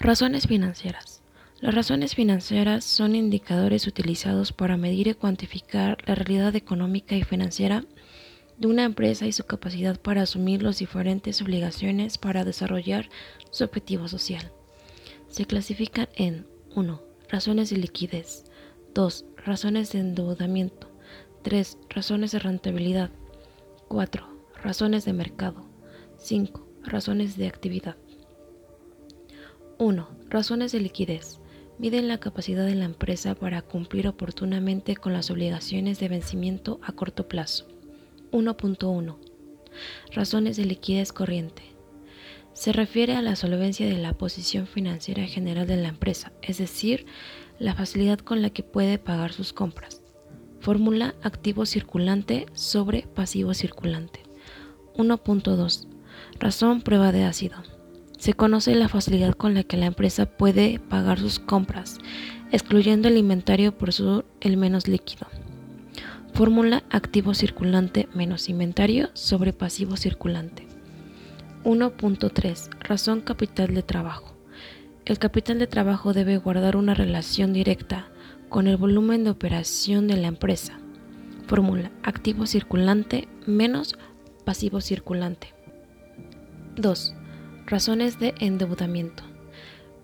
Razones financieras. Las razones financieras son indicadores utilizados para medir y cuantificar la realidad económica y financiera de una empresa y su capacidad para asumir las diferentes obligaciones para desarrollar su objetivo social. Se clasifican en 1. Razones de liquidez. 2. Razones de endeudamiento. 3. Razones de rentabilidad. 4. Razones de mercado. 5. Razones de actividad. 1. Razones de liquidez. Miden la capacidad de la empresa para cumplir oportunamente con las obligaciones de vencimiento a corto plazo. 1.1. Razones de liquidez corriente. Se refiere a la solvencia de la posición financiera general de la empresa, es decir, la facilidad con la que puede pagar sus compras. Fórmula activo circulante sobre pasivo circulante. 1.2. Razón prueba de ácido. Se conoce la facilidad con la que la empresa puede pagar sus compras, excluyendo el inventario por su el menos líquido. Fórmula activo circulante menos inventario sobre pasivo circulante. 1.3. Razón capital de trabajo. El capital de trabajo debe guardar una relación directa con el volumen de operación de la empresa. Fórmula activo circulante menos pasivo circulante. 2. Razones de endeudamiento.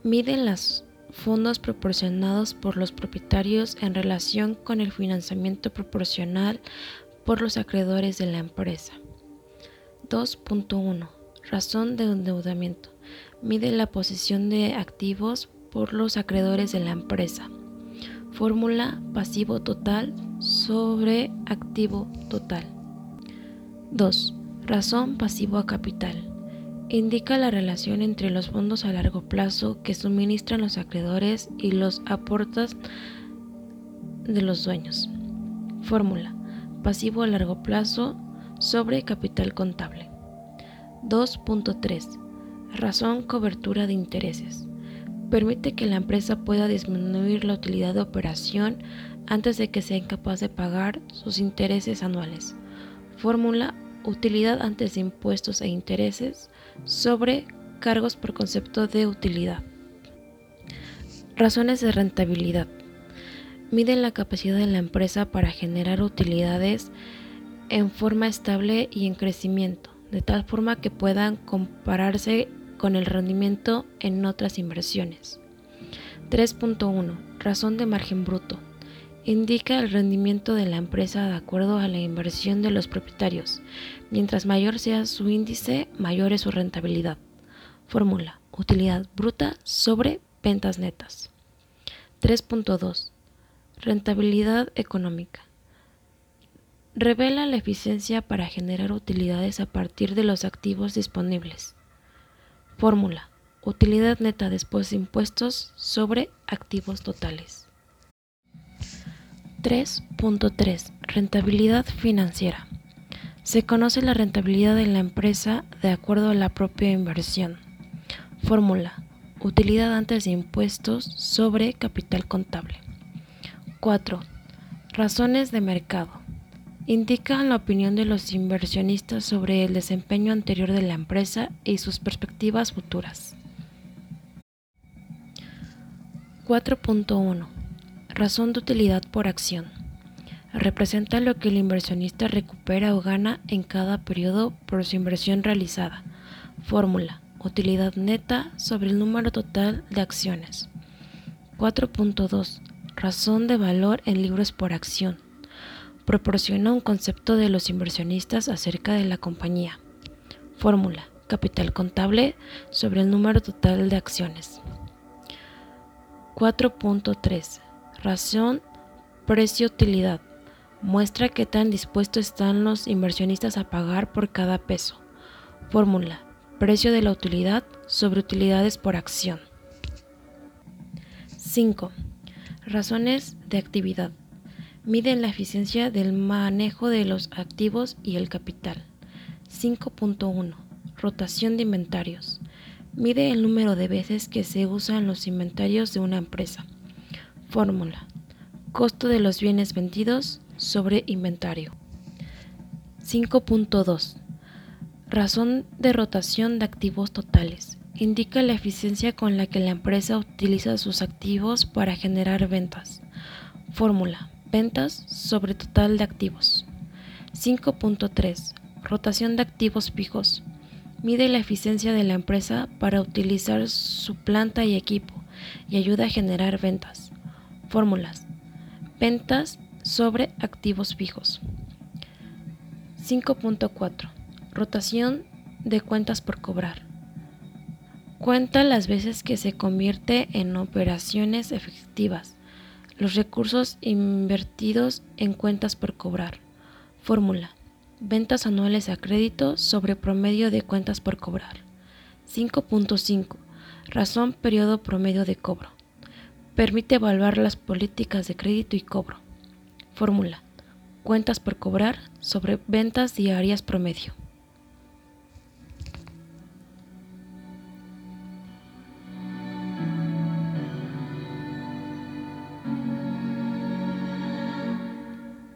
Miden los fondos proporcionados por los propietarios en relación con el financiamiento proporcional por los acreedores de la empresa. 2.1. Razón de endeudamiento. Mide la posición de activos por los acreedores de la empresa. Fórmula pasivo total sobre activo total. 2. Razón pasivo a capital indica la relación entre los fondos a largo plazo que suministran los acreedores y los aportes de los dueños. Fórmula. Pasivo a largo plazo sobre capital contable. 2.3. Razón cobertura de intereses. Permite que la empresa pueda disminuir la utilidad de operación antes de que sea incapaz de pagar sus intereses anuales. Fórmula utilidad antes de impuestos e intereses sobre cargos por concepto de utilidad. Razones de rentabilidad. Miden la capacidad de la empresa para generar utilidades en forma estable y en crecimiento, de tal forma que puedan compararse con el rendimiento en otras inversiones. 3.1. Razón de margen bruto indica el rendimiento de la empresa de acuerdo a la inversión de los propietarios. Mientras mayor sea su índice, mayor es su rentabilidad. Fórmula. Utilidad bruta sobre ventas netas. 3.2. Rentabilidad económica. Revela la eficiencia para generar utilidades a partir de los activos disponibles. Fórmula. Utilidad neta después de impuestos sobre activos totales. 3.3. Rentabilidad financiera. Se conoce la rentabilidad de la empresa de acuerdo a la propia inversión. Fórmula. Utilidad antes de impuestos sobre capital contable. 4. Razones de mercado. Indican la opinión de los inversionistas sobre el desempeño anterior de la empresa y sus perspectivas futuras. 4.1 Razón de utilidad por acción. Representa lo que el inversionista recupera o gana en cada periodo por su inversión realizada. Fórmula. Utilidad neta sobre el número total de acciones. 4.2. Razón de valor en libros por acción. Proporciona un concepto de los inversionistas acerca de la compañía. Fórmula. Capital contable sobre el número total de acciones. 4.3 Razón precio-utilidad. Muestra qué tan dispuestos están los inversionistas a pagar por cada peso. Fórmula. Precio de la utilidad sobre utilidades por acción. 5. Razones de actividad. Miden la eficiencia del manejo de los activos y el capital. 5.1. Rotación de inventarios. Mide el número de veces que se usan los inventarios de una empresa. Fórmula. Costo de los bienes vendidos sobre inventario. 5.2. Razón de rotación de activos totales. indica la eficiencia con la que la empresa utiliza sus activos para generar ventas. Fórmula, ventas sobre total de activos. 5.3. Rotación de activos fijos. Mide la eficiencia de la empresa para utilizar su planta y equipo y ayuda a generar ventas. Fórmulas. Ventas sobre activos fijos. 5.4. Rotación de cuentas por cobrar. Cuenta las veces que se convierte en operaciones efectivas los recursos invertidos en cuentas por cobrar. Fórmula. Ventas anuales a crédito sobre promedio de cuentas por cobrar. 5.5. Razón periodo promedio de cobro. Permite evaluar las políticas de crédito y cobro. Fórmula. Cuentas por cobrar sobre ventas diarias promedio.